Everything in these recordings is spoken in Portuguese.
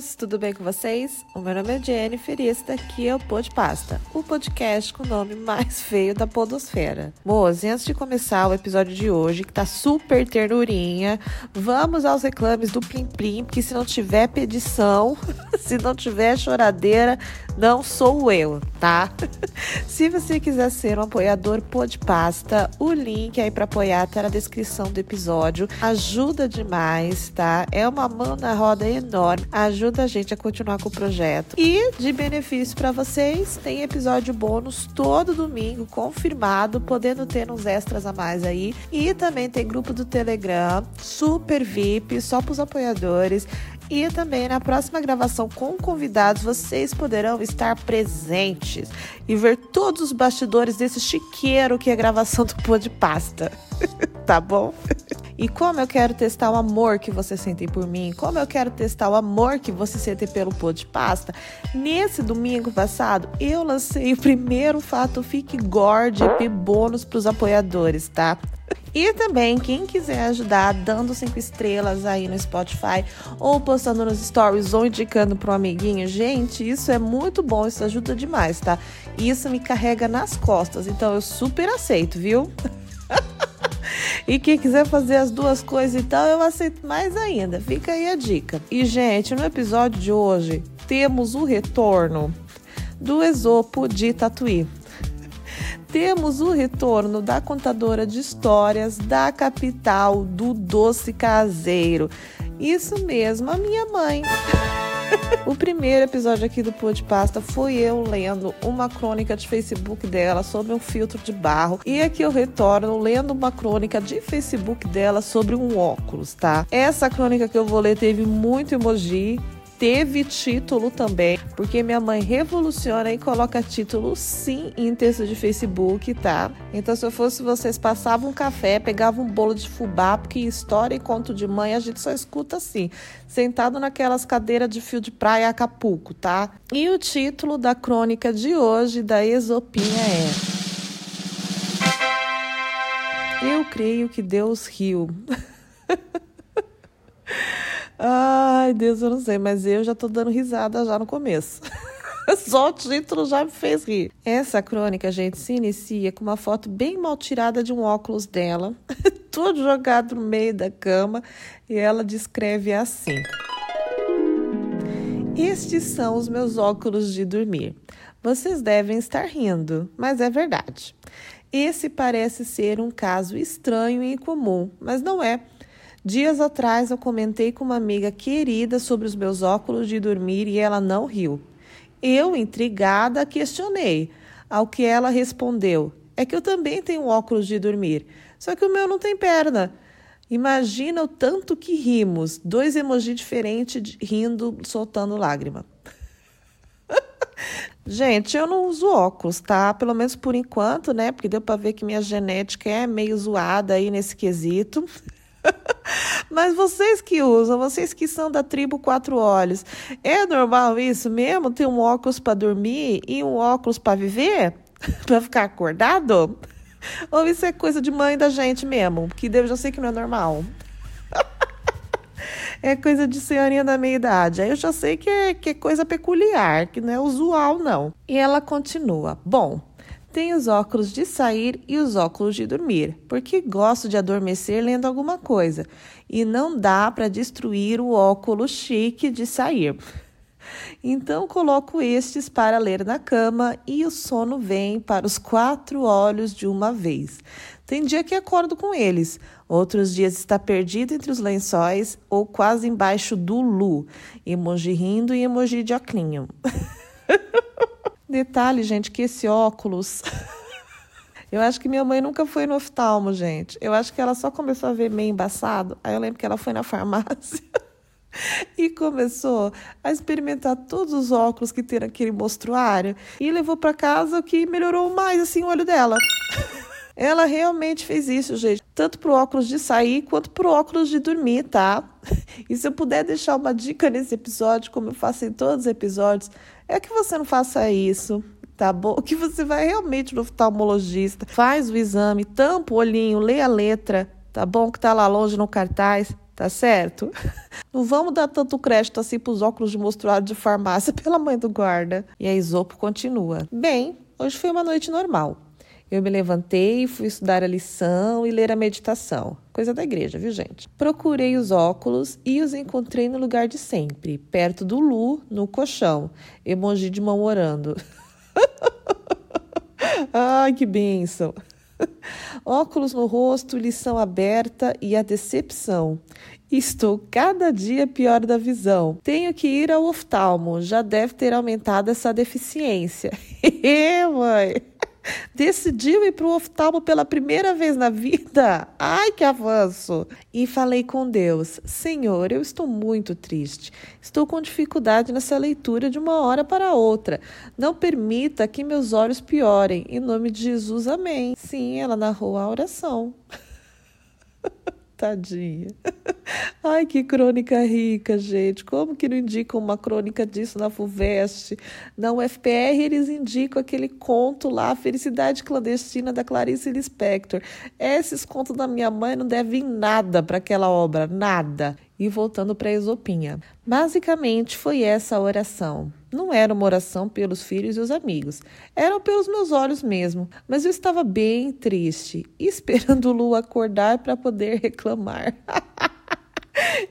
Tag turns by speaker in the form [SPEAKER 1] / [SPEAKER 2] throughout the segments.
[SPEAKER 1] meninos, tudo bem com vocês? O meu nome é Jennifer e esse daqui é o Pod Pasta, o podcast com o nome mais feio da podosfera. Moço, antes de começar o episódio de hoje, que tá super ternurinha, vamos aos reclames do Plim Plim, porque se não tiver pedição, se não tiver choradeira, não sou eu, tá? se você quiser ser um apoiador Pod Pasta, o link aí para apoiar tá na descrição do episódio. Ajuda demais, tá? É uma mão na roda enorme ajuda a gente a continuar com o projeto. E de benefício para vocês, tem episódio bônus todo domingo, confirmado, podendo ter uns extras a mais aí. E também tem grupo do Telegram, super VIP, só para os apoiadores. E também na próxima gravação com convidados, vocês poderão estar presentes e ver todos os bastidores desse chiqueiro que é a gravação do Pô de Pasta. tá bom? E como eu quero testar o amor que você sente por mim, como eu quero testar o amor que você sente pelo pô de pasta, nesse domingo passado eu lancei o primeiro Fato Fique Gorde EP bônus para os apoiadores, tá? E também, quem quiser ajudar dando cinco estrelas aí no Spotify, ou postando nos stories, ou indicando para um amiguinho, gente, isso é muito bom, isso ajuda demais, tá? Isso me carrega nas costas, então eu super aceito, viu? E quem quiser fazer as duas coisas e tal, eu aceito mais ainda. Fica aí a dica. E, gente, no episódio de hoje, temos o retorno do Esopo de Tatuí. Temos o retorno da contadora de histórias da capital do doce caseiro. Isso mesmo, a minha mãe. o primeiro episódio aqui do Pô de Pasta foi eu lendo uma crônica de Facebook dela sobre um filtro de barro. E aqui eu retorno lendo uma crônica de Facebook dela sobre um óculos, tá? Essa crônica que eu vou ler teve muito emoji teve título também, porque minha mãe revoluciona e coloca título sim em texto de Facebook, tá? Então, se eu fosse vocês, passavam um café, pegavam um bolo de fubá, porque história e conto de mãe a gente só escuta assim, sentado naquelas cadeiras de fio de praia Acapulco, tá? E o título da crônica de hoje da Esopinha é Eu creio que Deus riu. Ai, Deus, eu não sei, mas eu já tô dando risada já no começo. Só o título já me fez rir. Essa crônica, gente, se inicia com uma foto bem mal tirada de um óculos dela, todo jogado no meio da cama, e ela descreve assim: Estes são os meus óculos de dormir. Vocês devem estar rindo, mas é verdade. Esse parece ser um caso estranho e incomum, mas não é. Dias atrás eu comentei com uma amiga querida sobre os meus óculos de dormir e ela não riu. Eu, intrigada, questionei, ao que ela respondeu: É que eu também tenho óculos de dormir, só que o meu não tem perna. Imagina o tanto que rimos, dois emojis diferentes rindo, soltando lágrima. Gente, eu não uso óculos, tá? Pelo menos por enquanto, né? Porque deu para ver que minha genética é meio zoada aí nesse quesito. Mas vocês que usam, vocês que são da tribo quatro olhos, é normal isso mesmo? Ter um óculos para dormir e um óculos para viver? para ficar acordado? Ou isso é coisa de mãe da gente mesmo? Que eu já sei que não é normal. é coisa de senhorinha da meia idade. Aí eu já sei que é, que é coisa peculiar, que não é usual, não. E ela continua. Bom, tem os óculos de sair e os óculos de dormir, porque gosto de adormecer lendo alguma coisa e não dá para destruir o óculos chique de sair. Então coloco estes para ler na cama e o sono vem para os quatro olhos de uma vez. Tem dia que acordo com eles, outros dias está perdido entre os lençóis ou quase embaixo do lu. Emoji rindo e emoji de oclinho. Detalhe, gente, que esse óculos. Eu acho que minha mãe nunca foi no oftalmo, gente. Eu acho que ela só começou a ver meio embaçado. Aí eu lembro que ela foi na farmácia e começou a experimentar todos os óculos que tem naquele mostruário e levou para casa o que melhorou mais assim o olho dela. Ela realmente fez isso, gente. Tanto pro óculos de sair quanto pro óculos de dormir, tá? E se eu puder deixar uma dica nesse episódio, como eu faço em todos os episódios, é que você não faça isso, tá bom? Que você vai realmente no oftalmologista, faz o exame, tampa o olhinho, lê a letra, tá bom? Que tá lá longe no cartaz, tá certo? Não vamos dar tanto crédito assim pros óculos de mostruário de farmácia pela mãe do guarda. E a Isopo continua. Bem, hoje foi uma noite normal. Eu me levantei, fui estudar a lição e ler a meditação. Coisa da igreja, viu, gente? Procurei os óculos e os encontrei no lugar de sempre, perto do Lu, no colchão. Emoji de mão orando. Ai, que bênção! Óculos no rosto, lição aberta e a decepção. Estou cada dia pior da visão. Tenho que ir ao oftalmo. Já deve ter aumentado essa deficiência. mãe! Decidiu ir para o oftalmo pela primeira vez na vida. Ai, que avanço! E falei com Deus: Senhor, eu estou muito triste. Estou com dificuldade nessa leitura de uma hora para outra. Não permita que meus olhos piorem. Em nome de Jesus, amém. Sim, ela narrou a oração. Tadinha. Ai, que crônica rica, gente. Como que não indicam uma crônica disso na FUVEST? Na UFPR, eles indicam aquele conto lá, Felicidade Clandestina, da Clarice Lispector. Esses contos da minha mãe não devem nada para aquela obra, nada. E voltando para a Esopinha. Basicamente, foi essa a oração. Não era uma oração pelos filhos e os amigos, eram pelos meus olhos mesmo. Mas eu estava bem triste, esperando o Lu acordar para poder reclamar.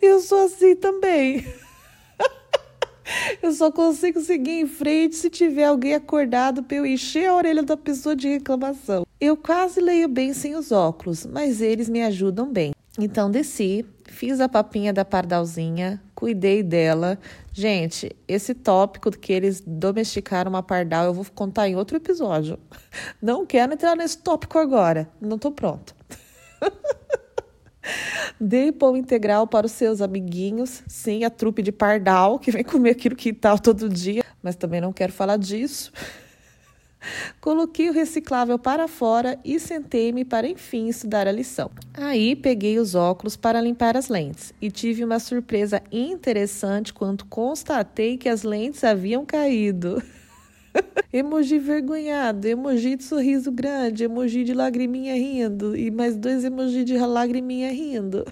[SPEAKER 1] eu sou assim também. Eu só consigo seguir em frente se tiver alguém acordado para eu encher a orelha da pessoa de reclamação. Eu quase leio bem sem os óculos, mas eles me ajudam bem. Então desci, fiz a papinha da pardalzinha, cuidei dela. Gente, esse tópico que eles domesticaram uma pardal, eu vou contar em outro episódio. Não quero entrar nesse tópico agora, não tô pronto. Dei pão integral para os seus amiguinhos, sim, a trupe de pardal que vem comer aqui no quintal todo dia, mas também não quero falar disso. Coloquei o reciclável para fora e sentei-me para enfim estudar a lição. Aí peguei os óculos para limpar as lentes e tive uma surpresa interessante quando constatei que as lentes haviam caído. emoji vergonhado, emoji de sorriso grande, emoji de lagriminha rindo e mais dois emoji de lagriminha rindo.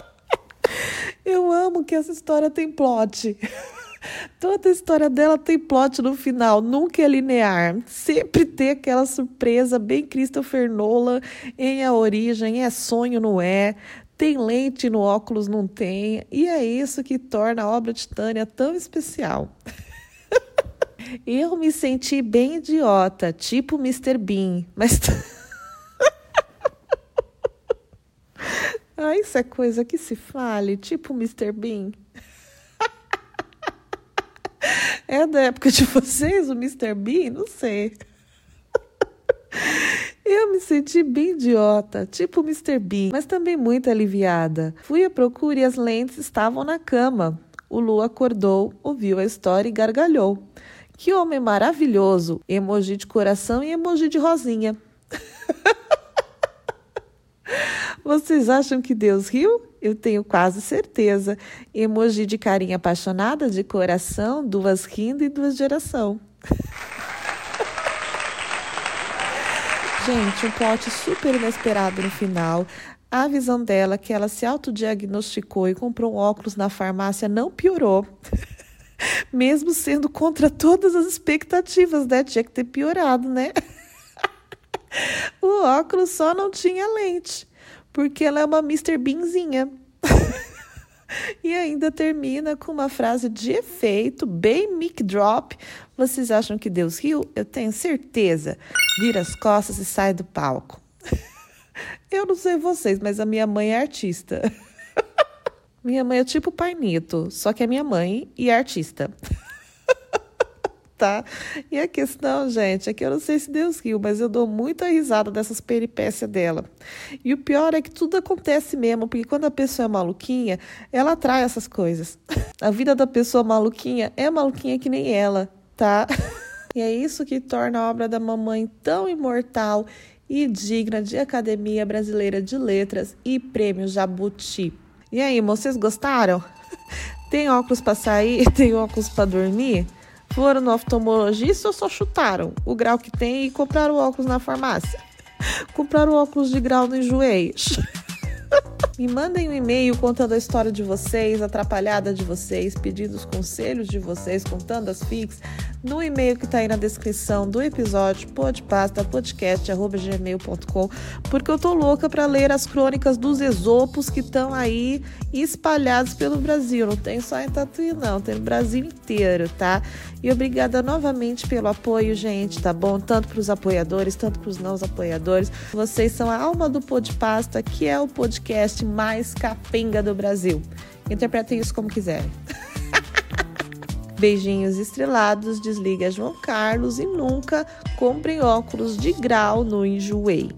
[SPEAKER 1] Eu amo que essa história tem plot. Toda a história dela tem plot no final, nunca é linear. Sempre tem aquela surpresa bem Christopher Nolan em A Origem, é sonho, não é? Tem lente no óculos, não tem. E é isso que torna a obra de Tânia tão especial. Eu me senti bem idiota, tipo Mr. Bean, mas. ah, isso é coisa que se fale, tipo Mr. Bean. É da época de vocês, o Mr. Bean? Não sei. Eu me senti bem idiota, tipo Mr. Bean, mas também muito aliviada. Fui à procura e as lentes estavam na cama. O Lu acordou, ouviu a história e gargalhou. Que homem maravilhoso! Emoji de coração e emoji de rosinha. Vocês acham que Deus riu? Eu tenho quase certeza. Emoji de carinha apaixonada, de coração, duas rindo e duas de oração. Gente, um plot super inesperado no final. A visão dela, que ela se autodiagnosticou e comprou um óculos na farmácia, não piorou. Mesmo sendo contra todas as expectativas, né? Tinha que ter piorado, né? o óculos só não tinha lente porque ela é uma Mr. Beanzinha. e ainda termina com uma frase de efeito, bem mic drop. Vocês acham que Deus riu? Eu tenho certeza. Vira as costas e sai do palco. Eu não sei vocês, mas a minha mãe é artista. Minha mãe é tipo Pai Nito, só que é minha mãe e é artista tá? E a questão, gente, é que eu não sei se Deus riu, mas eu dou muita risada dessas peripécias dela. E o pior é que tudo acontece mesmo, porque quando a pessoa é maluquinha, ela atrai essas coisas. A vida da pessoa maluquinha é maluquinha que nem ela, tá? E é isso que torna a obra da mamãe tão imortal e digna de Academia Brasileira de Letras e Prêmio Jabuti. E aí, vocês gostaram? Tem óculos para sair? Tem óculos para dormir? Foram no oftalmologista ou só chutaram o grau que tem e compraram óculos na farmácia? Compraram óculos de grau no enjoeios. Me mandem um e-mail contando a história de vocês, atrapalhada de vocês, pedindo os conselhos de vocês, contando as fics, no e-mail que está aí na descrição do episódio, podpastapodcast.gmail.com, porque eu tô louca para ler as crônicas dos esopos que estão aí espalhados pelo Brasil. Não tem só em Tatuí, não, tem no Brasil inteiro, tá? E obrigada novamente pelo apoio, gente, tá bom? Tanto para os apoiadores, tanto para os não apoiadores. Vocês são a alma do Podpasta, que é o podcast mais capenga do Brasil. Interpretem isso como quiserem. Beijinhos estrelados, desliga João Carlos e nunca comprem óculos de grau no Enjoei.